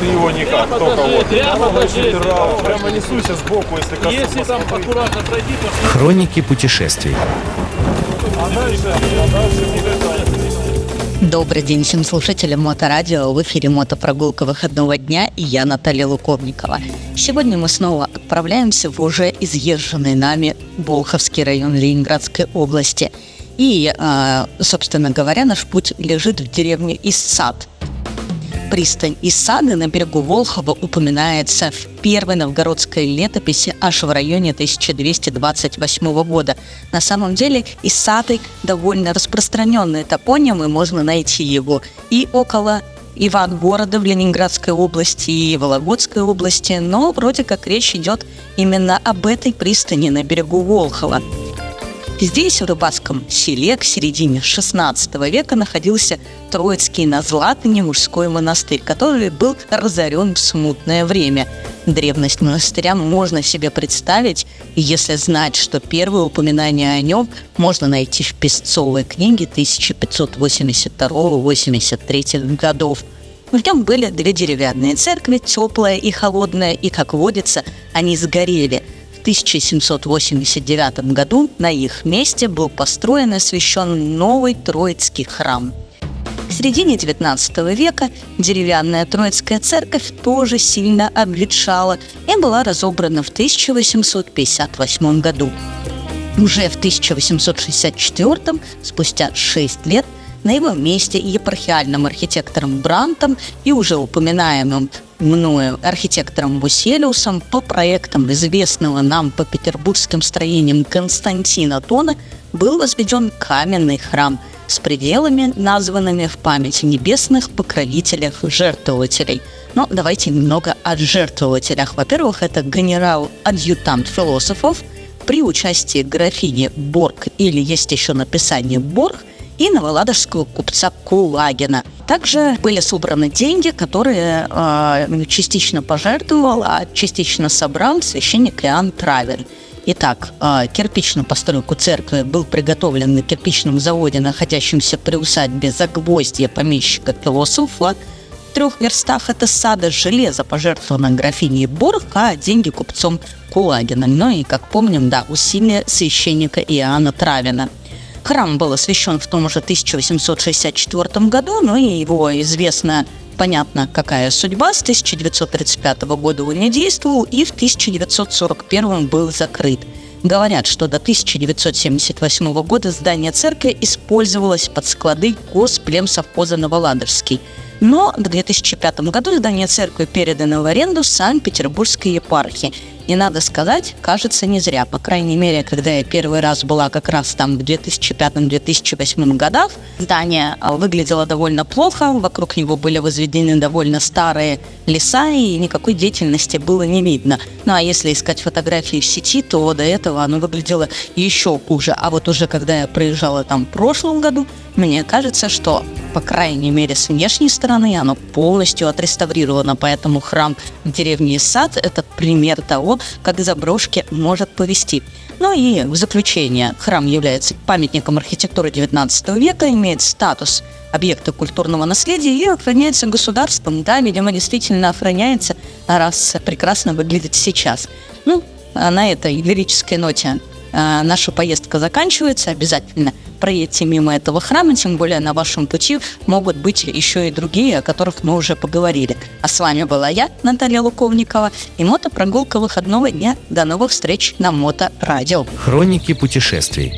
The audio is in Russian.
Ты его никак, только вот. прямо покажи. Прямо, прямо несуйся сбоку, если коснусь. Если там аккуратно пройти, то Хроники путешествий. А дальше, а дальше никогда. Добрый день всем слушателям Моторадио. В эфире мотопрогулка выходного дня и я, Наталья Луковникова. Сегодня мы снова отправляемся в уже изъезженный нами Болховский район Ленинградской области. И, а, собственно говоря, наш путь лежит в деревне Иссад. Пристань Иссады на берегу Волхова упоминается в первой новгородской летописи аж в районе 1228 года. На самом деле Иссады довольно распространенный топоним, и можно найти его и около Ивангорода в Ленинградской области и Вологодской области, но вроде как речь идет именно об этой пристани на берегу Волхова. Здесь, в рыбацком селе, к середине XVI века находился Троицкий на Златыне мужской монастырь, который был разорен в смутное время. Древность монастыря можно себе представить, если знать, что первые упоминания о нем можно найти в Песцовой книге 1582-83 годов. В нем были две деревянные церкви, теплая и холодная, и, как водится, они сгорели – 1789 году на их месте был построен и освящен новый Троицкий храм. К середине XIX века деревянная Троицкая церковь тоже сильно обветшала и была разобрана в 1858 году. Уже в 1864, спустя 6 лет, на его месте епархиальным архитектором Брантом и уже упоминаемым мною архитектором Вуселиусом по проектам известного нам по петербургским строениям Константина Тона был возведен каменный храм с пределами, названными в память небесных покровителях-жертвователей. Но давайте немного о жертвователях. Во-первых, это генерал-адъютант философов при участии графини Борг или есть еще написание Борг – и новоладожского купца Кулагина. Также были собраны деньги, которые э, частично пожертвовал, а частично собрал священник Иоанн Травер. Итак, э, кирпичную постройку церкви был приготовлен на кирпичном заводе, находящемся при усадьбе Загвоздья помещика философа. В трех верстах от сада железо пожертвовано графиней Борг, а деньги купцом Кулагина. Ну и, как помним, да, усилия священника Иоанна Травина – Храм был освящен в том же 1864 году, но и его известно понятно, какая судьба. С 1935 года он не действовал и в 1941 был закрыт. Говорят, что до 1978 года здание церкви использовалось под склады Госплемсовхоза Новоладожский. Но в 2005 году здание церкви передано в аренду Санкт-Петербургской епархии. И надо сказать, кажется, не зря. По крайней мере, когда я первый раз была как раз там в 2005-2008 годах, здание а, выглядело довольно плохо, вокруг него были возведены довольно старые леса, и никакой деятельности было не видно. Ну а если искать фотографии в сети, то до этого оно выглядело еще хуже. А вот уже когда я проезжала там в прошлом году, мне кажется, что, по крайней мере, с внешней стороны оно полностью отреставрировано, поэтому храм в деревне Сад – это пример того, как заброшки может повести. Ну и в заключение, храм является памятником архитектуры XIX века, имеет статус объекта культурного наследия и охраняется государством. Да, видимо, действительно охраняется, раз прекрасно выглядит сейчас. Ну, а на этой лирической ноте а, наша поездка заканчивается. Обязательно проедьте мимо этого храма, тем более на вашем пути могут быть еще и другие, о которых мы уже поговорили. А с вами была я, Наталья Луковникова, и мотопрогулка выходного дня. До новых встреч на Моторадио. Хроники путешествий.